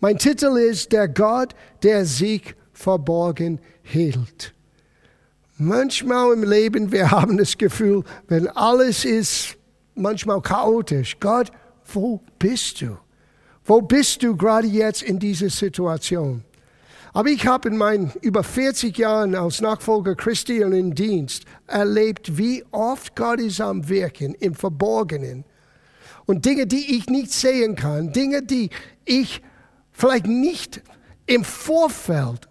Mein Titel ist Der Gott, der sich verborgen hielt. Manchmal im Leben, wir haben das Gefühl, wenn alles ist manchmal chaotisch, Gott, wo bist du? Wo bist du gerade jetzt in dieser Situation? Aber ich habe in meinen über 40 Jahren als Nachfolger Christi und im Dienst erlebt, wie oft Gott ist am Wirken im Verborgenen. Und Dinge, die ich nicht sehen kann, Dinge, die ich vielleicht nicht im Vorfeld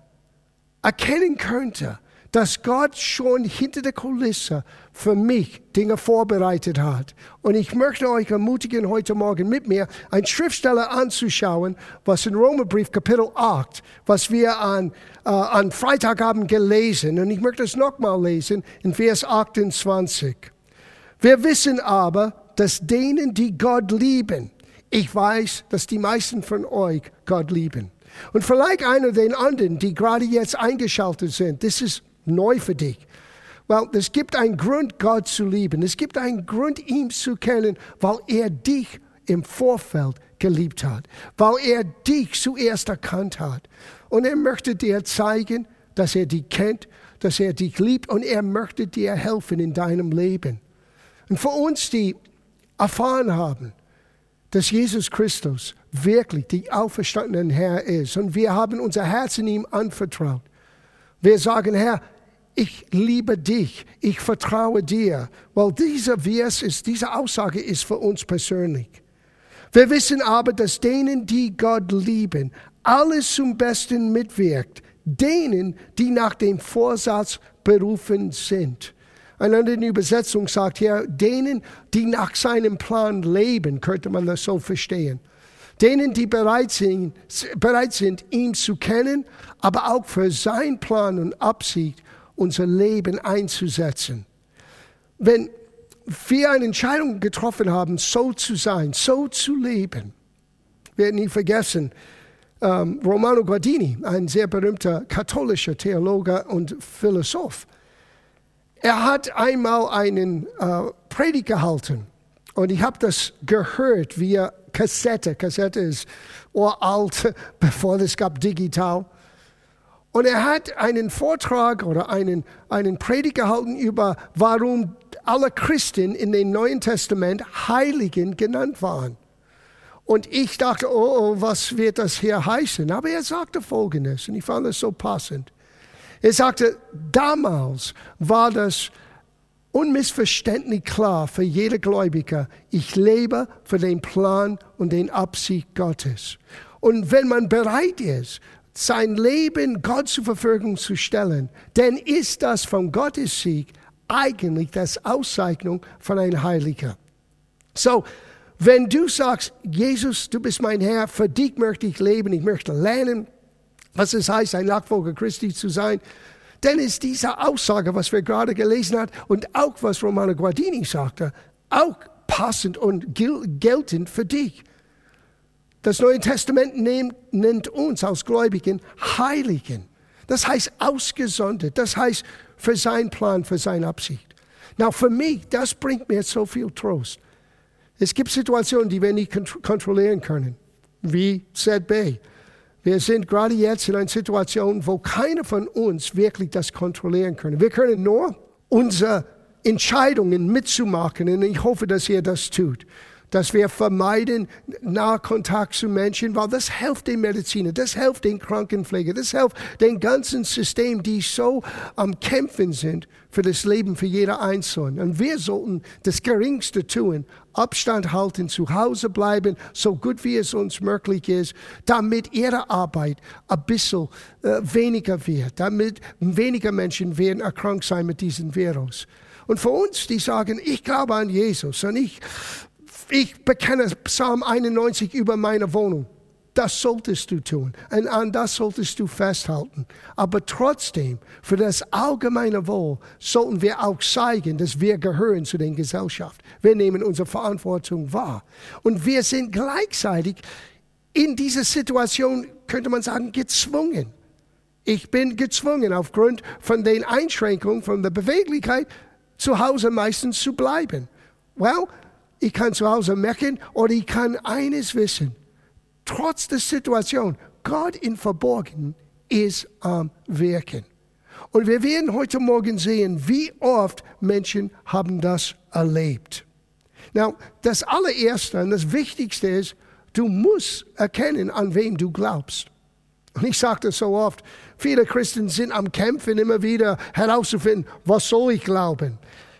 erkennen könnte, dass Gott schon hinter der Kulisse für mich Dinge vorbereitet hat. Und ich möchte euch ermutigen, heute Morgen mit mir ein Schriftsteller anzuschauen, was in Romerbrief Kapitel 8, was wir an, äh, an Freitagabend gelesen. Und ich möchte es nochmal lesen in Vers 28. Wir wissen aber, dass denen, die Gott lieben, ich weiß, dass die meisten von euch Gott lieben. Und vielleicht einer den anderen, die gerade jetzt eingeschaltet sind, das ist neu für dich. Well, es gibt einen Grund, Gott zu lieben. Es gibt einen Grund, ihn zu kennen, weil er dich im Vorfeld geliebt hat, weil er dich zuerst erkannt hat. Und er möchte dir zeigen, dass er dich kennt, dass er dich liebt und er möchte dir helfen in deinem Leben. Und für uns, die erfahren haben, dass Jesus Christus wirklich die auferstandene Herr ist und wir haben unser Herz in ihm anvertraut. Wir sagen, Herr, ich liebe dich, ich vertraue dir, weil dieser Vers ist, diese Aussage ist für uns persönlich. Wir wissen aber, dass denen, die Gott lieben, alles zum Besten mitwirkt, denen, die nach dem Vorsatz berufen sind. Eine andere Übersetzung sagt hier, denen, die nach seinem Plan leben, könnte man das so verstehen. Denen, die bereit sind, bereit sind, ihn zu kennen, aber auch für sein Plan und Absicht unser Leben einzusetzen. Wenn wir eine Entscheidung getroffen haben, so zu sein, so zu leben, werden nie vergessen, ähm, Romano Guardini, ein sehr berühmter katholischer Theologe und Philosoph, er hat einmal einen äh, Predigt gehalten und ich habe das gehört via Kassette. Kassette ist uralt, bevor es gab digital. Und er hat einen Vortrag oder einen, einen Predigt gehalten über, warum alle Christen in dem Neuen Testament Heiligen genannt waren. Und ich dachte, oh, oh, was wird das hier heißen? Aber er sagte Folgendes, und ich fand es so passend. Er sagte, damals war das unmissverständlich klar für jede Gläubiger, ich lebe für den Plan und den Absicht Gottes. Und wenn man bereit ist, sein Leben Gott zur Verfügung zu stellen, dann ist das von Gottes Sieg eigentlich das Auszeichnung von einem Heiliger. So, wenn du sagst, Jesus, du bist mein Herr, für dich möchte ich leben, ich möchte lernen, was es heißt, ein Nachfolger Christi zu sein, dann ist diese Aussage, was wir gerade gelesen haben und auch was Romano Guardini sagte, auch passend und geltend für dich. Das Neue Testament nennt uns als Gläubigen Heiligen. Das heißt ausgesondert. Das heißt für seinen Plan, für seine Absicht. Now, für mich, das bringt mir so viel Trost. Es gibt Situationen, die wir nicht kontrollieren können, wie ZB. Wir sind gerade jetzt in einer Situation, wo keiner von uns wirklich das kontrollieren kann. Wir können nur unsere Entscheidungen mitzumachen. Und ich hoffe, dass ihr das tut. Dass wir vermeiden Nahkontakt zu Menschen, weil das hilft den Mediziner, das hilft den Krankenpfleger, das hilft dem ganzen System, die so am Kämpfen sind für das Leben für jeder Einzelne. Und wir sollten das Geringste tun, Abstand halten, zu Hause bleiben, so gut wie es uns möglich ist, damit ihre Arbeit ein bisschen äh, weniger wird, damit weniger Menschen werden erkrankt sein mit diesem Virus. Und für uns, die sagen, ich glaube an Jesus und ich ich bekenne Psalm 91 über meine Wohnung. Das solltest du tun. Und an das solltest du festhalten. Aber trotzdem, für das allgemeine Wohl sollten wir auch zeigen, dass wir gehören zu der Gesellschaft. Wir nehmen unsere Verantwortung wahr. Und wir sind gleichzeitig in dieser Situation, könnte man sagen, gezwungen. Ich bin gezwungen, aufgrund von den Einschränkungen, von der Beweglichkeit, zu Hause meistens zu bleiben. Well, ich kann zu Hause merken oder ich kann eines wissen. Trotz der Situation, Gott in Verborgen ist am Wirken. Und wir werden heute Morgen sehen, wie oft Menschen haben das erlebt. Now, das allererste und das Wichtigste ist, du musst erkennen, an wem du glaubst. Und ich sage das so oft, viele Christen sind am Kämpfen, immer wieder herauszufinden, was soll ich glauben?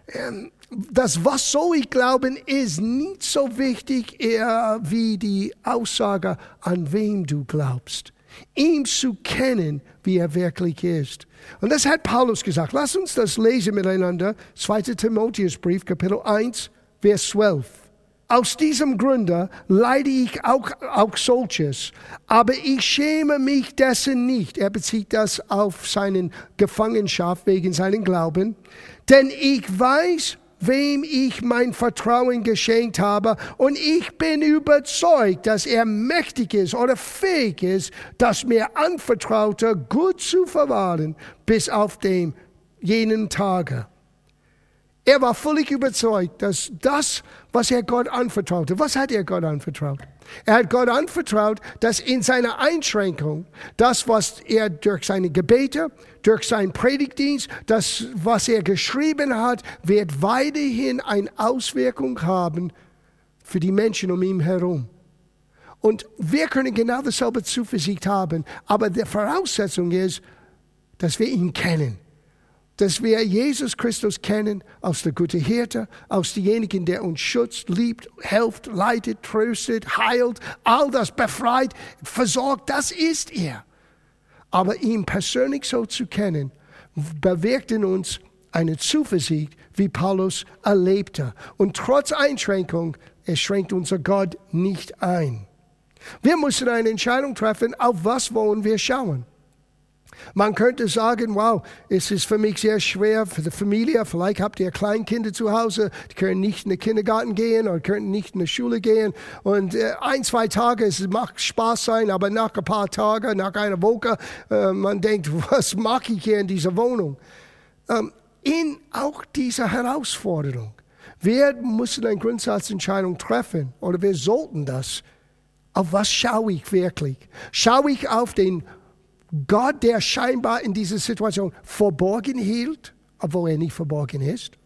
Ähm, das Was soll ich glauben ist nicht so wichtig eher wie die Aussage, an wem du glaubst. Ihm zu kennen, wie er wirklich ist. Und das hat Paulus gesagt. Lass uns das lesen miteinander. 2. Timotheusbrief, Kapitel 1, Vers 12. Aus diesem Grunde leide ich auch, auch solches, aber ich schäme mich dessen nicht. Er bezieht das auf seinen Gefangenschaft wegen seinen Glauben. Denn ich weiß, wem ich mein Vertrauen geschenkt habe. Und ich bin überzeugt, dass er mächtig ist oder fähig ist, das mir anvertraute gut zu verwahren bis auf den jenen Tage. Er war völlig überzeugt, dass das, was er Gott anvertraute, was hat er Gott anvertraut? Er hat Gott anvertraut, dass in seiner Einschränkung, das, was er durch seine Gebete, durch seinen Predigtdienst, das, was er geschrieben hat, wird weiterhin eine Auswirkung haben für die Menschen um ihn herum. Und wir können genau dasselbe Zuversicht haben, aber die Voraussetzung ist, dass wir ihn kennen dass wir Jesus Christus kennen als der gute Hirte, als denjenigen, der uns schützt, liebt, hilft, leitet, tröstet, heilt, all das befreit, versorgt, das ist er. Aber ihn persönlich so zu kennen, bewirkt in uns eine Zuversicht, wie Paulus erlebte. Und trotz Einschränkung, er schränkt unser Gott nicht ein. Wir müssen eine Entscheidung treffen, auf was wollen wir schauen. Man könnte sagen, wow, es ist für mich sehr schwer für die Familie. Vielleicht habt ihr Kleinkinder zu Hause, die können nicht in den Kindergarten gehen oder können nicht in die Schule gehen. Und äh, ein, zwei Tage, es macht Spaß sein, aber nach ein paar Tagen, nach einer Woche, äh, man denkt, was mache ich hier in dieser Wohnung? Ähm, in auch dieser Herausforderung. Wir müssen eine Grundsatzentscheidung treffen oder wir sollten das. Auf was schaue ich wirklich? Schaue ich auf den Gott, der scheinbar in dieser Situation verborgen hielt, obwohl er nicht verborgen ist?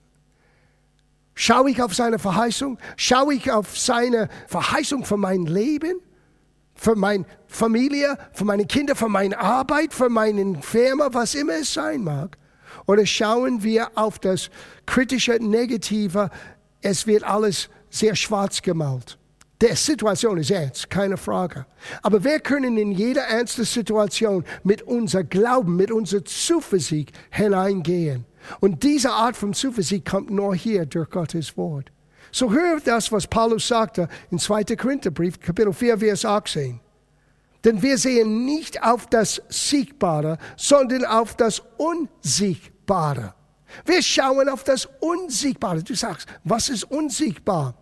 Schaue ich auf seine Verheißung? Schaue ich auf seine Verheißung für mein Leben? Für meine Familie? Für meine Kinder? Für meine Arbeit? Für meine Firma? Was immer es sein mag? Oder schauen wir auf das kritische, negative? Es wird alles sehr schwarz gemalt. Der Situation ist ernst, keine Frage. Aber wir können in jede ernste Situation mit unser Glauben, mit unserer Zuversicht hineingehen. Und diese Art von Zuversicht kommt nur hier durch Gottes Wort. So hör das, was Paulus sagte in 2. Korintherbrief, Kapitel 4, Vers 18. Denn wir sehen nicht auf das Siegbare, sondern auf das Unsiegbare. Wir schauen auf das Unsiegbare. Du sagst, was ist unsiegbar?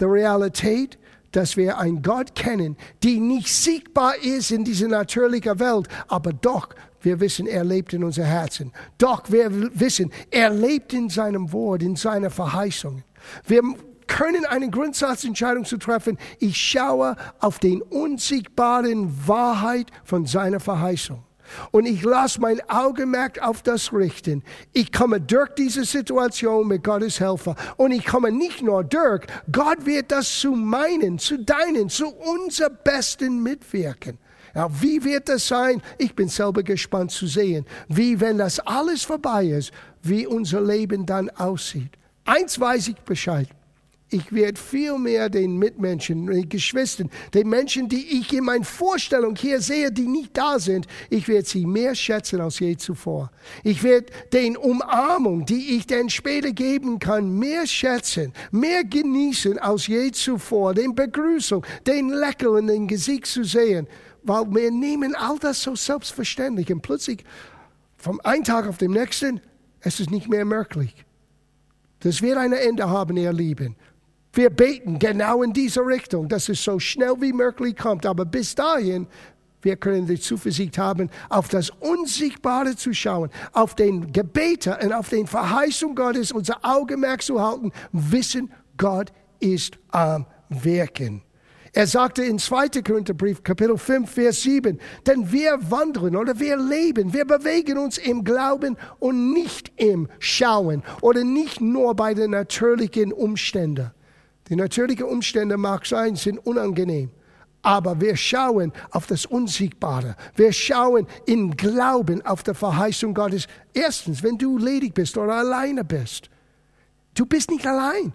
Die Realität dass wir einen Gott kennen, die nicht siegbar ist in dieser natürlichen Welt, aber doch wir wissen, er lebt in unser Herzen. Doch wir wissen, er lebt in seinem Wort, in seiner Verheißung. Wir können eine Grundsatzentscheidung zu treffen. Ich schaue auf den unsiegbaren Wahrheit von seiner Verheißung. Und ich lasse mein Augenmerk auf das richten. Ich komme durch diese Situation mit Gottes Helfer. Und ich komme nicht nur durch, Gott wird das zu meinen, zu deinen, zu unser Besten mitwirken. Ja, wie wird das sein? Ich bin selber gespannt zu sehen, wie, wenn das alles vorbei ist, wie unser Leben dann aussieht. Eins weiß ich Bescheid. Ich werde viel mehr den Mitmenschen, den Geschwistern, den Menschen, die ich in meiner Vorstellung hier sehe, die nicht da sind, ich werde sie mehr schätzen als je zuvor. Ich werde den Umarmung, die ich dann später geben kann, mehr schätzen, mehr genießen als je zuvor. Den Begrüßung, den Lächeln den Gesicht zu sehen, weil wir nehmen all das so selbstverständlich und plötzlich vom einen Tag auf den nächsten, es ist nicht mehr möglich. Das wird ein Ende haben, ihr Lieben. Wir beten genau in diese Richtung, dass es so schnell wie möglich kommt. Aber bis dahin, wir können die Zuversicht haben, auf das Unsichtbare zu schauen, auf den Gebete und auf den Verheißung Gottes unser Augenmerk zu halten, wissen, Gott ist am Wirken. Er sagte in 2. Korintherbrief, Kapitel 5, Vers 7, denn wir wandern oder wir leben, wir bewegen uns im Glauben und nicht im Schauen oder nicht nur bei den natürlichen Umständen. Die natürlichen Umstände mag sein, sind unangenehm. Aber wir schauen auf das Unsiegbare. Wir schauen in Glauben auf die Verheißung Gottes. Erstens, wenn du ledig bist oder alleine bist. Du bist nicht allein.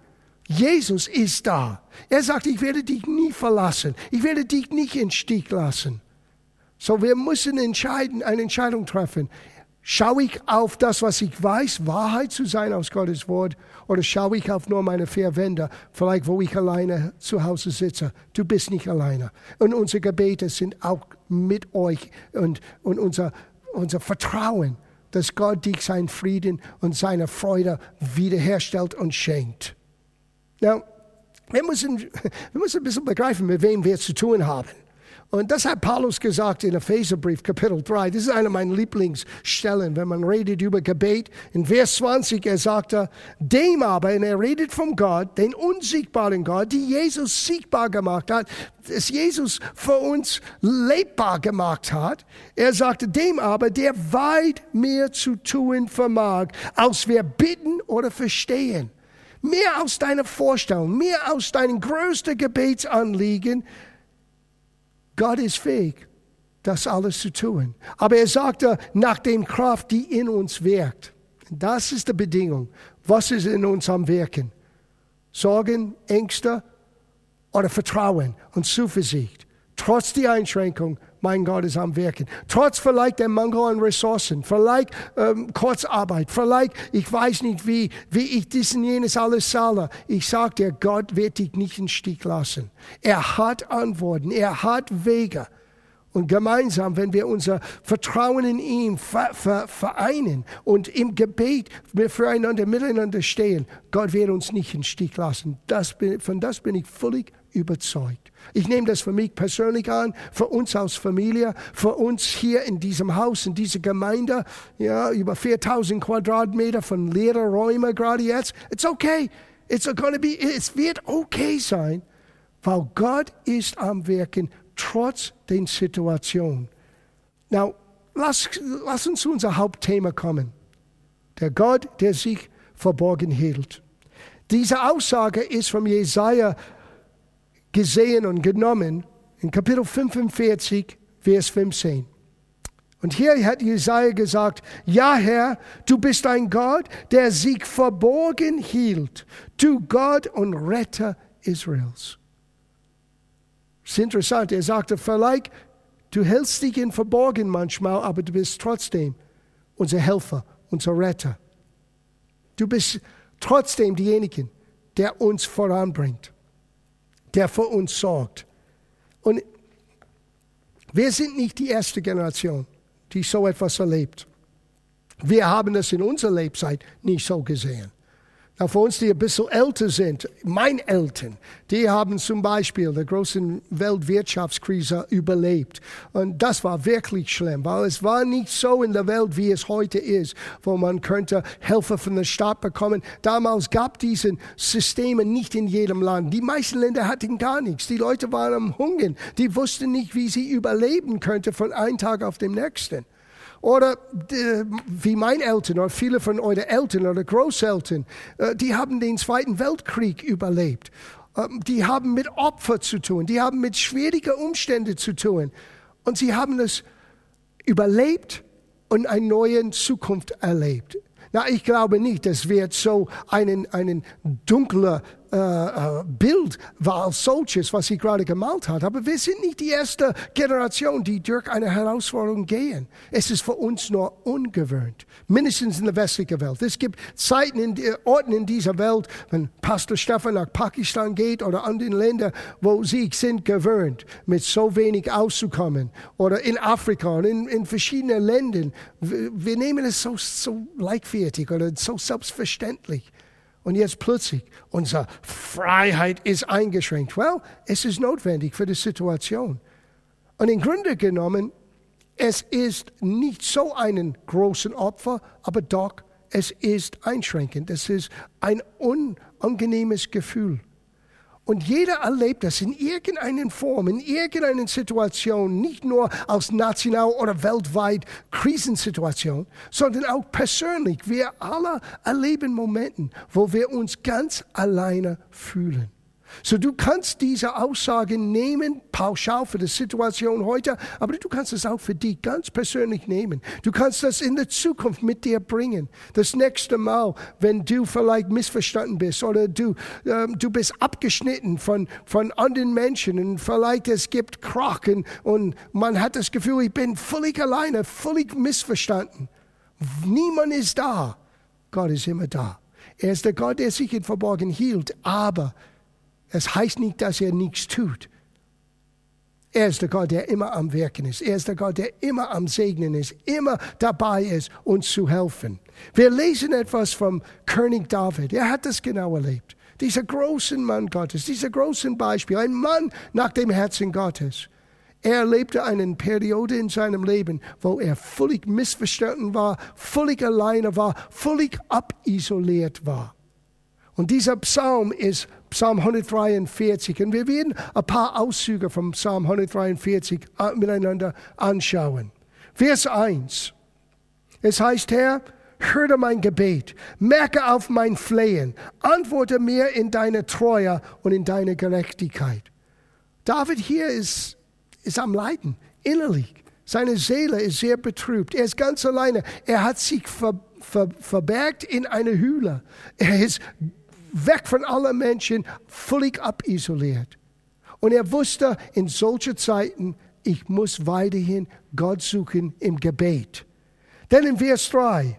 Jesus ist da. Er sagt, ich werde dich nie verlassen. Ich werde dich nicht in Stich lassen. So, wir müssen entscheiden, eine Entscheidung treffen. Schaue ich auf das, was ich weiß, Wahrheit zu sein aus Gottes Wort, oder schaue ich auf nur meine vier Wände, vielleicht wo ich alleine zu Hause sitze? Du bist nicht alleine. Und unsere Gebete sind auch mit euch und, und unser, unser Vertrauen, dass Gott dich seinen Frieden und seine Freude wiederherstellt und schenkt. Now, wir müssen, wir müssen ein bisschen begreifen, mit wem wir zu tun haben. Und das hat Paulus gesagt in Epheserbrief Kapitel 3. Das ist eine meiner Lieblingsstellen, wenn man redet über Gebet. In Vers 20, er sagte, dem aber, und er redet vom Gott, den unsiegbaren Gott, die Jesus siegbar gemacht hat, das Jesus für uns lebbar gemacht hat. Er sagte, dem aber, der weit mehr zu tun vermag, als wir bitten oder verstehen mehr aus deiner Vorstellung, mehr aus deinen größten Gebetsanliegen. Gott ist fähig, das alles zu tun. Aber er sagte, nach dem Kraft, die in uns wirkt. Das ist die Bedingung. Was ist in uns am Wirken? Sorgen, Ängste oder Vertrauen und Zuversicht. Trotz der Einschränkung mein Gott ist am Wirken. Trotz vielleicht der Mangel an Ressourcen, vielleicht ähm, Kurzarbeit, vielleicht ich weiß nicht, wie, wie ich dies und jenes alles zahle. Ich sage dir, Gott wird dich nicht im Stich lassen. Er hat Antworten, er hat Wege. Und gemeinsam, wenn wir unser Vertrauen in ihn vereinen und im Gebet füreinander miteinander stehen, Gott wird uns nicht im Stich lassen. Das bin, von das bin ich völlig überzeugt. Ich nehme das für mich persönlich an, für uns als Familie, für uns hier in diesem Haus, in dieser Gemeinde, ja, über 4000 Quadratmeter von leeren Räumen gerade jetzt. It's okay. It's gonna be, es wird okay sein, weil Gott ist am Wirken, trotz den Situationen. Now, lass, lass uns zu unser Hauptthema kommen. Der Gott, der sich verborgen hielt. Diese Aussage ist vom Jesaja gesehen und genommen in Kapitel 45, Vers 15. Und hier hat Jesaja gesagt, ja Herr, du bist ein Gott, der sich verborgen hielt, du Gott und Retter Israels. Das ist interessant, er sagte, vielleicht, du hältst dich in Verborgen manchmal, aber du bist trotzdem unser Helfer, unser Retter. Du bist trotzdem diejenigen, der uns voranbringt der für uns sorgt. Und wir sind nicht die erste Generation, die so etwas erlebt. Wir haben es in unserer Lebzeit nicht so gesehen. Na, für uns, die ein bisschen älter sind, meine Eltern, die haben zum Beispiel die große Weltwirtschaftskrise überlebt. Und das war wirklich schlimm, weil es war nicht so in der Welt, wie es heute ist, wo man könnte Hilfe von der Staat bekommen. Damals gab diese Systeme nicht in jedem Land. Die meisten Länder hatten gar nichts. Die Leute waren am Hungern. Die wussten nicht, wie sie überleben könnten von einem Tag auf den nächsten. Oder äh, wie meine Eltern oder viele von euren Eltern oder Großeltern, äh, die haben den Zweiten Weltkrieg überlebt. Ähm, die haben mit Opfer zu tun, die haben mit schwierigen Umständen zu tun. Und sie haben es überlebt und eine neue Zukunft erlebt. Na, ich glaube nicht, es wird so einen, einen dunkler äh, äh, Bild war als solches, was sie gerade gemalt hat. Aber wir sind nicht die erste Generation, die durch eine Herausforderung gehen. Es ist für uns nur ungewöhnt, mindestens in der westlichen Welt. Es gibt Zeiten, in, Orten in dieser Welt, wenn Pastor Stefan nach Pakistan geht oder anderen Ländern, wo sie sind gewöhnt, mit so wenig auszukommen. Oder in Afrika und in, in verschiedenen Ländern. Wir, wir nehmen es so, so leichtfertig oder so selbstverständlich. Und jetzt plötzlich, unsere Freiheit ist eingeschränkt. Well, es ist notwendig für die Situation. Und im Grunde genommen, es ist nicht so einen großen Opfer, aber doch, es ist einschränkend. Es ist ein unangenehmes Gefühl. Und jeder erlebt das in irgendeiner Form, in irgendeiner Situation, nicht nur als national oder weltweit Krisensituation, sondern auch persönlich. Wir alle erleben Momente, wo wir uns ganz alleine fühlen. So du kannst diese Aussage nehmen, pauschal für die Situation heute, aber du kannst es auch für dich ganz persönlich nehmen. Du kannst das in der Zukunft mit dir bringen. Das nächste Mal, wenn du vielleicht missverstanden bist oder du, ähm, du bist abgeschnitten von, von anderen Menschen und vielleicht es gibt Krachen und man hat das Gefühl, ich bin völlig alleine, völlig missverstanden. Niemand ist da. Gott ist immer da. Er ist der Gott, der sich in Verborgen hielt, aber es heißt nicht, dass er nichts tut. Er ist der Gott, der immer am Wirken ist. Er ist der Gott, der immer am Segnen ist, immer dabei ist, uns zu helfen. Wir lesen etwas vom König David. Er hat das genau erlebt. Dieser großen Mann Gottes, dieser großen Beispiel, ein Mann nach dem Herzen Gottes. Er erlebte eine Periode in seinem Leben, wo er völlig missverstanden war, völlig alleine war, völlig abisoliert war. Und dieser Psalm ist Psalm 143. Und wir werden ein paar Auszüge vom Psalm 143 äh, miteinander anschauen. Vers 1. Es heißt, Herr, höre mein Gebet, merke auf mein Flehen, antworte mir in deine Treue und in deine Gerechtigkeit. David hier ist, ist am Leiden, innerlich. Seine Seele ist sehr betrübt. Er ist ganz alleine. Er hat sich ver, ver, verbergt in eine Höhle. Er ist weg von allen Menschen, völlig abisoliert. Und er wusste in solchen Zeiten, ich muss weiterhin Gott suchen im Gebet. Denn in Vers 3,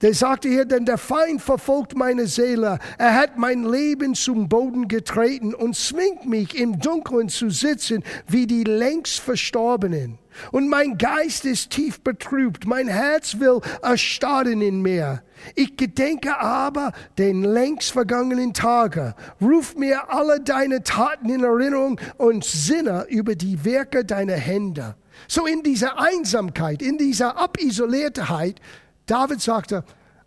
der sagte hier, denn der Feind verfolgt meine Seele. Er hat mein Leben zum Boden getreten und zwingt mich im Dunkeln zu sitzen wie die längst Verstorbenen. Und mein Geist ist tief betrübt, mein Herz will erstarren in mir. Ich gedenke aber den längst vergangenen Tage. Ruf mir alle deine Taten in Erinnerung und sinne über die Werke deiner Hände. So in dieser Einsamkeit, in dieser Abisoliertheit David sagte,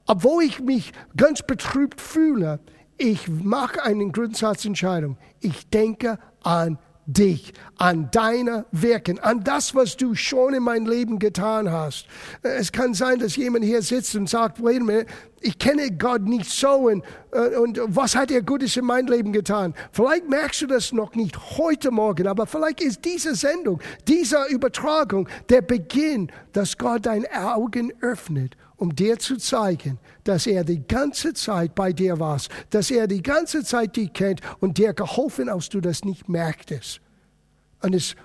obwohl ich mich ganz betrübt fühle, ich mache eine Grundsatzentscheidung. Ich denke an dich, an deine Wirken, an das, was du schon in meinem Leben getan hast. Es kann sein, dass jemand hier sitzt und sagt, wait a minute, ich kenne Gott nicht so und, äh, und was hat er Gutes in meinem Leben getan? Vielleicht merkst du das noch nicht heute Morgen, aber vielleicht ist diese Sendung, diese Übertragung der Beginn, dass Gott deine Augen öffnet um dir zu zeigen, dass er die ganze Zeit bei dir war, dass er die ganze Zeit dich kennt und dir geholfen, als du das nicht merktest. Und es,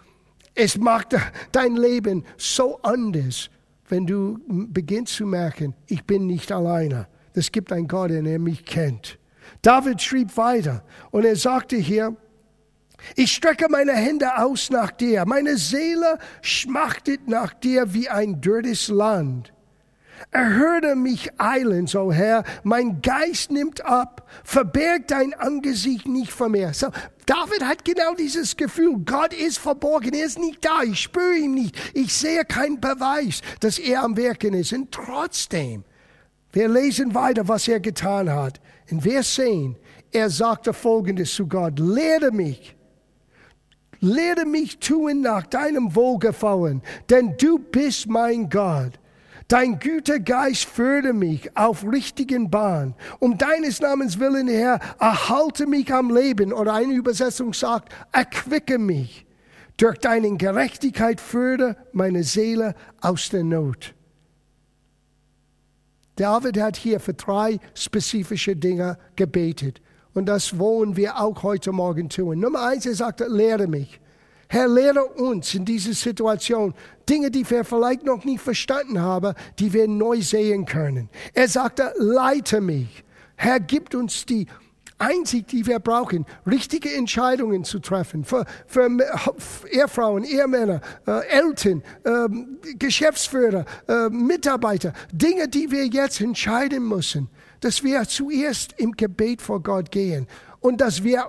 es macht dein Leben so anders, wenn du beginnst zu merken, ich bin nicht alleine. Es gibt einen Gott, der mich kennt. David schrieb weiter und er sagte hier, ich strecke meine Hände aus nach dir. Meine Seele schmachtet nach dir wie ein dürres Land. Erhöre mich eilends, o oh Herr, mein Geist nimmt ab, verberg dein Angesicht nicht vor mir. So, David hat genau dieses Gefühl, Gott ist verborgen, er ist nicht da, ich spüre ihn nicht, ich sehe keinen Beweis, dass er am Wirken ist. Und trotzdem, wir lesen weiter, was er getan hat. Und wir sehen, er sagte folgendes zu Gott, lehre mich, lehre mich tun nach deinem Wohlgefallen, denn du bist mein Gott. Dein Gütergeist führe mich auf richtigen Bahn. Um deines Namens willen, Herr, erhalte mich am Leben. Oder eine Übersetzung sagt, erquicke mich. Durch deine Gerechtigkeit führe meine Seele aus der Not. David hat hier für drei spezifische Dinge gebetet. Und das wollen wir auch heute Morgen tun. Nummer eins, er sagte, lehre mich. Herr, lehre uns in dieser Situation Dinge, die wir vielleicht noch nicht verstanden haben, die wir neu sehen können. Er sagte, leite mich. Herr, gibt uns die Einsicht, die wir brauchen, richtige Entscheidungen zu treffen für, für Ehefrauen, Ehemänner, äh, Eltern, äh, Geschäftsführer, äh, Mitarbeiter, Dinge, die wir jetzt entscheiden müssen, dass wir zuerst im Gebet vor Gott gehen und dass wir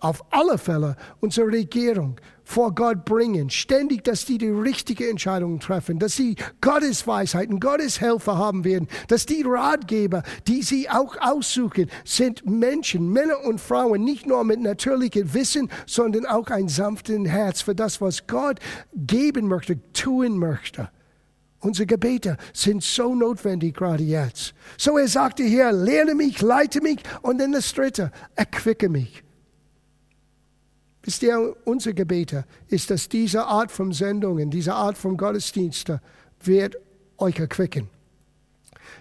auf alle Fälle unsere Regierung vor Gott bringen, ständig, dass die die richtige Entscheidung treffen, dass sie Gottes Weisheiten, Gottes Helfer haben werden, dass die Ratgeber, die sie auch aussuchen, sind Menschen, Männer und Frauen, nicht nur mit natürlichem Wissen, sondern auch ein sanftes Herz für das, was Gott geben möchte, tun möchte. Unsere Gebete sind so notwendig gerade jetzt. So er sagte hier, lerne mich, leite mich und dann das dritte, erquicke mich. Wisst ihr, unser Gebete ist, dass diese Art von Sendungen, diese Art von Gottesdienste wird euch erquicken.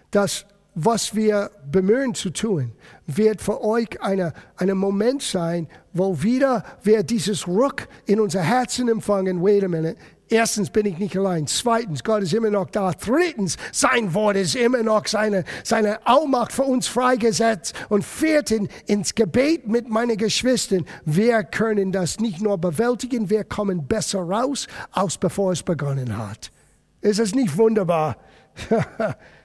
Das, was wir bemühen zu tun, wird für euch eine, ein Moment sein, wo wieder wir dieses Ruck in unser Herzen empfangen. Wait a minute, Erstens bin ich nicht allein. Zweitens, Gott ist immer noch da. Drittens, sein Wort ist immer noch seine, seine Allmacht für uns freigesetzt. Und viertens, ins Gebet mit meinen Geschwistern. Wir können das nicht nur bewältigen, wir kommen besser raus, als bevor es begonnen hat. Ist es nicht wunderbar?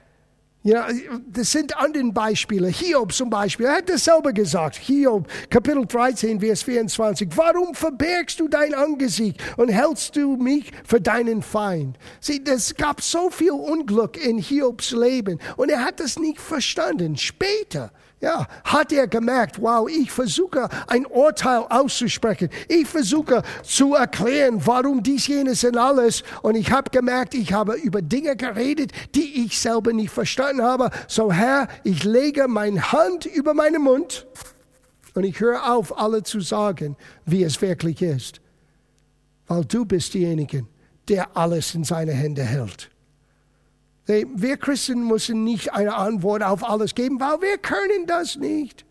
Ja, das sind andere Beispiele. Hiob zum Beispiel, er hat das selber gesagt. Hiob, Kapitel 13, Vers 24. Warum verbergst du dein Angesicht und hältst du mich für deinen Feind? Sieh, es gab so viel Unglück in Hiobs Leben und er hat das nicht verstanden. Später, ja, hat er gemerkt, wow, ich versuche ein Urteil auszusprechen. Ich versuche zu erklären, warum dies, jenes und alles. Und ich habe gemerkt, ich habe über Dinge geredet, die ich selber nicht verstanden habe. So Herr, ich lege meine Hand über meinen Mund und ich höre auf, alle zu sagen, wie es wirklich ist. Weil du bist derjenige, der alles in seine Hände hält. Wir Christen müssen nicht eine Antwort auf alles geben, weil wir können das nicht.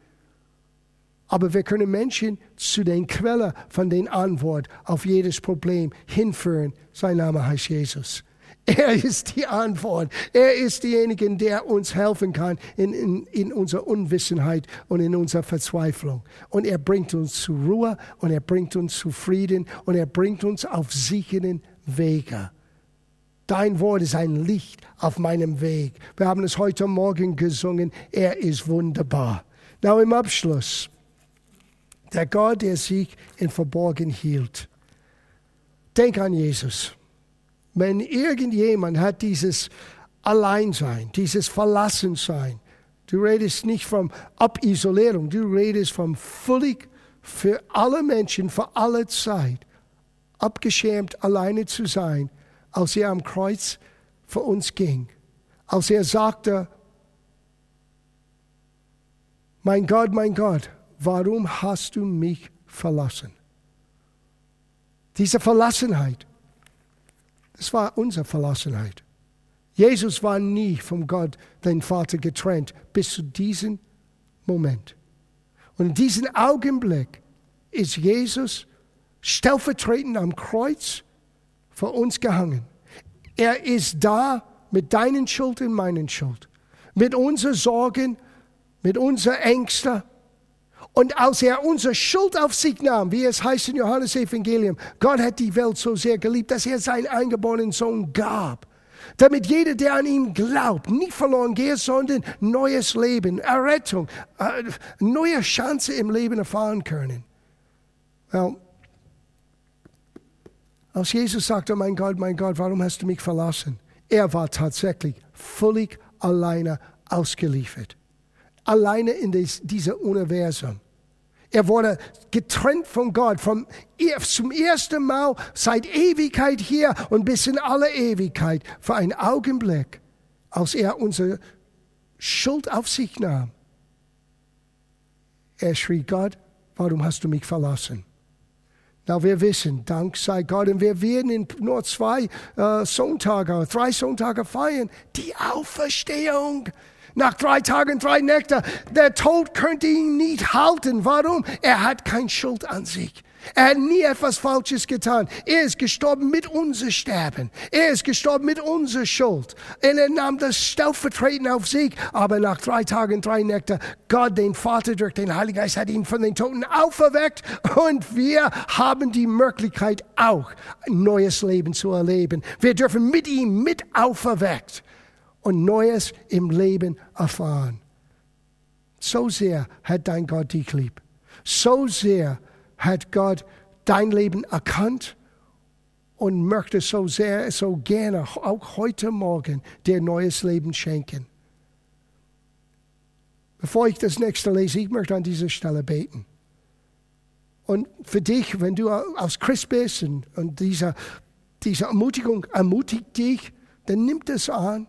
Aber wir können Menschen zu den Quellen von den Antwort auf jedes Problem hinführen. Sein Name heißt Jesus. Er ist die Antwort. Er ist derjenige, der uns helfen kann in, in, in unserer Unwissenheit und in unserer Verzweiflung. Und er bringt uns zur Ruhe und er bringt uns zu Frieden und er bringt uns auf sicheren Wege. Dein Wort ist ein Licht auf meinem Weg. Wir haben es heute Morgen gesungen. Er ist wunderbar. Now im Abschluss. Der Gott, der sich in Verborgen hielt. Denk an Jesus. Wenn irgendjemand hat dieses Alleinsein, dieses Verlassensein, du redest nicht von Abisolierung, du redest von völlig für alle Menschen, für alle Zeit, abgeschirmt alleine zu sein als er am Kreuz für uns ging, als er sagte, mein Gott, mein Gott, warum hast du mich verlassen? Diese Verlassenheit, das war unsere Verlassenheit. Jesus war nie vom Gott, den Vater, getrennt bis zu diesem Moment. Und in diesem Augenblick ist Jesus stellvertretend am Kreuz vor uns gehangen. Er ist da mit deinen Schuld und meinen Schuld, mit unseren Sorgen, mit unseren Ängsten. Und als er unsere Schuld auf sich nahm, wie es heißt in Johannes Evangelium, Gott hat die Welt so sehr geliebt, dass er seinen eingeborenen Sohn gab, damit jeder, der an ihn glaubt, nicht verloren geht, sondern neues Leben, Errettung, äh, neue Chance im Leben erfahren können. Well, als Jesus sagte, mein Gott, mein Gott, warum hast du mich verlassen? Er war tatsächlich völlig alleine ausgeliefert. Alleine in diesem Universum. Er wurde getrennt von Gott, vom, zum ersten Mal seit Ewigkeit hier und bis in alle Ewigkeit für einen Augenblick, als er unsere Schuld auf sich nahm. Er schrie, Gott, warum hast du mich verlassen? Na, wir wissen, Dank sei Gott, und wir werden in nur zwei äh, Sonntage, drei Sonntage feiern, die Auferstehung. Nach drei Tagen, drei Nächten, der Tod könnte ihn nicht halten. Warum? Er hat keine Schuld an sich. Er hat nie etwas Falsches getan. Er ist gestorben mit unser Sterben. Er ist gestorben mit unserer Schuld. Und er nahm das stellvertretend auf sich. Aber nach drei Tagen, drei Nächten, Gott, den Vater durch den Heiligen Geist, hat ihn von den Toten auferweckt. Und wir haben die Möglichkeit auch, ein neues Leben zu erleben. Wir dürfen mit ihm mit auferweckt und Neues im Leben erfahren. So sehr hat dein Gott dich lieb. So sehr hat Gott dein Leben erkannt und möchte so sehr, so gerne auch heute Morgen dir neues Leben schenken. Bevor ich das nächste lese, ich möchte an dieser Stelle beten. Und für dich, wenn du als Christ bist und, und diese, diese Ermutigung ermutigt dich, dann nimm das an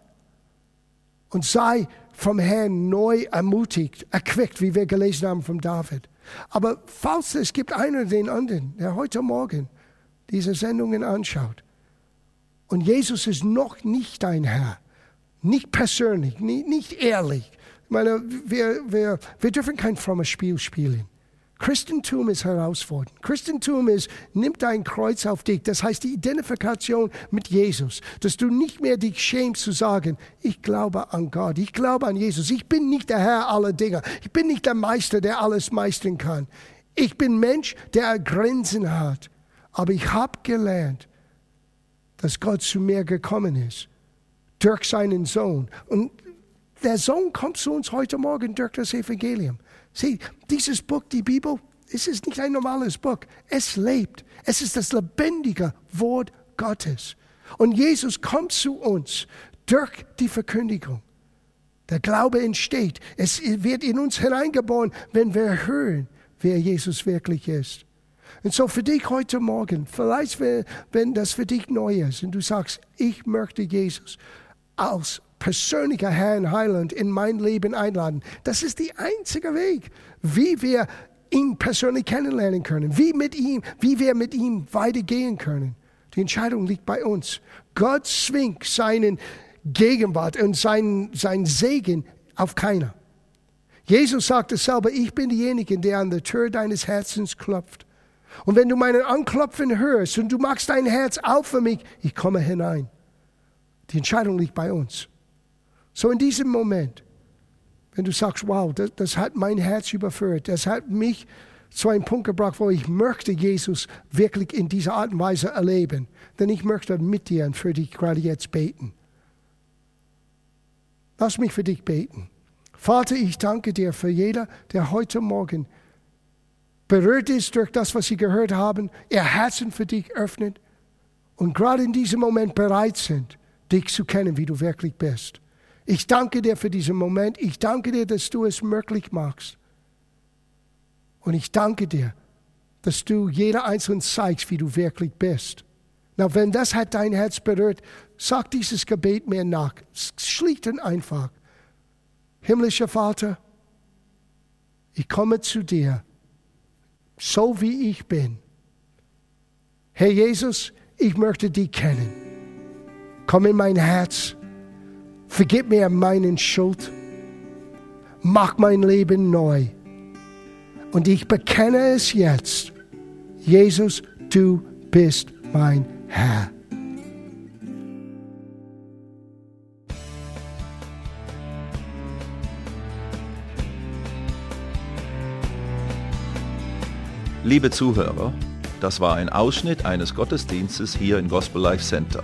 und sei vom Herrn neu ermutigt, erquickt, wie wir gelesen haben von David. Aber falls es gibt einen den anderen, der heute Morgen diese Sendungen anschaut und Jesus ist noch nicht dein Herr, nicht persönlich, nicht, nicht ehrlich. Ich meine, wir, wir, wir dürfen kein frommes Spiel spielen. Christentum ist herausfordernd. Christentum ist, nimm dein Kreuz auf dich. Das heißt die Identifikation mit Jesus. Dass du nicht mehr dich schämst zu sagen, ich glaube an Gott, ich glaube an Jesus. Ich bin nicht der Herr aller Dinge. Ich bin nicht der Meister, der alles meistern kann. Ich bin Mensch, der Grenzen hat. Aber ich habe gelernt, dass Gott zu mir gekommen ist. Durch seinen Sohn. Und der Sohn kommt zu uns heute Morgen durch das Evangelium. Sieh, dieses Buch, die Bibel, es ist nicht ein normales Buch. Es lebt. Es ist das lebendige Wort Gottes. Und Jesus kommt zu uns durch die Verkündigung. Der Glaube entsteht. Es wird in uns hineingeboren, wenn wir hören, wer Jesus wirklich ist. Und so für dich heute Morgen, vielleicht wenn das für dich neu ist und du sagst, ich möchte Jesus als persönlicher Herr und Heiland in mein Leben einladen. Das ist der einzige Weg, wie wir ihn persönlich kennenlernen können, wie, mit ihm, wie wir mit ihm weitergehen können. Die Entscheidung liegt bei uns. Gott zwingt seinen Gegenwart und seinen, seinen Segen auf keiner. Jesus sagte selber, ich bin derjenige, der an der Tür deines Herzens klopft. Und wenn du meinen Anklopfen hörst und du machst dein Herz auf für mich, ich komme hinein. Die Entscheidung liegt bei uns. So in diesem Moment, wenn du sagst, wow, das, das hat mein Herz überführt, das hat mich zu einem Punkt gebracht, wo ich möchte Jesus wirklich in dieser Art und Weise erleben, denn ich möchte mit dir und für dich gerade jetzt beten. Lass mich für dich beten. Vater, ich danke dir für jeder, der heute Morgen berührt ist durch das, was sie gehört haben, ihr Herzen für dich öffnet und gerade in diesem Moment bereit sind, dich zu kennen, wie du wirklich bist. Ich danke dir für diesen Moment. Ich danke dir, dass du es möglich machst. Und ich danke dir, dass du jeder Einzelnen zeigst, wie du wirklich bist. Na, wenn das hat dein Herz berührt, sag dieses Gebet mir nach. Schlicht und einfach. Himmlischer Vater, ich komme zu dir, so wie ich bin. Herr Jesus, ich möchte dich kennen. Komm in mein Herz Vergib mir meinen Schuld. Mach mein Leben neu. Und ich bekenne es jetzt. Jesus, du bist mein Herr. Liebe Zuhörer, das war ein Ausschnitt eines Gottesdienstes hier im Gospel Life Center.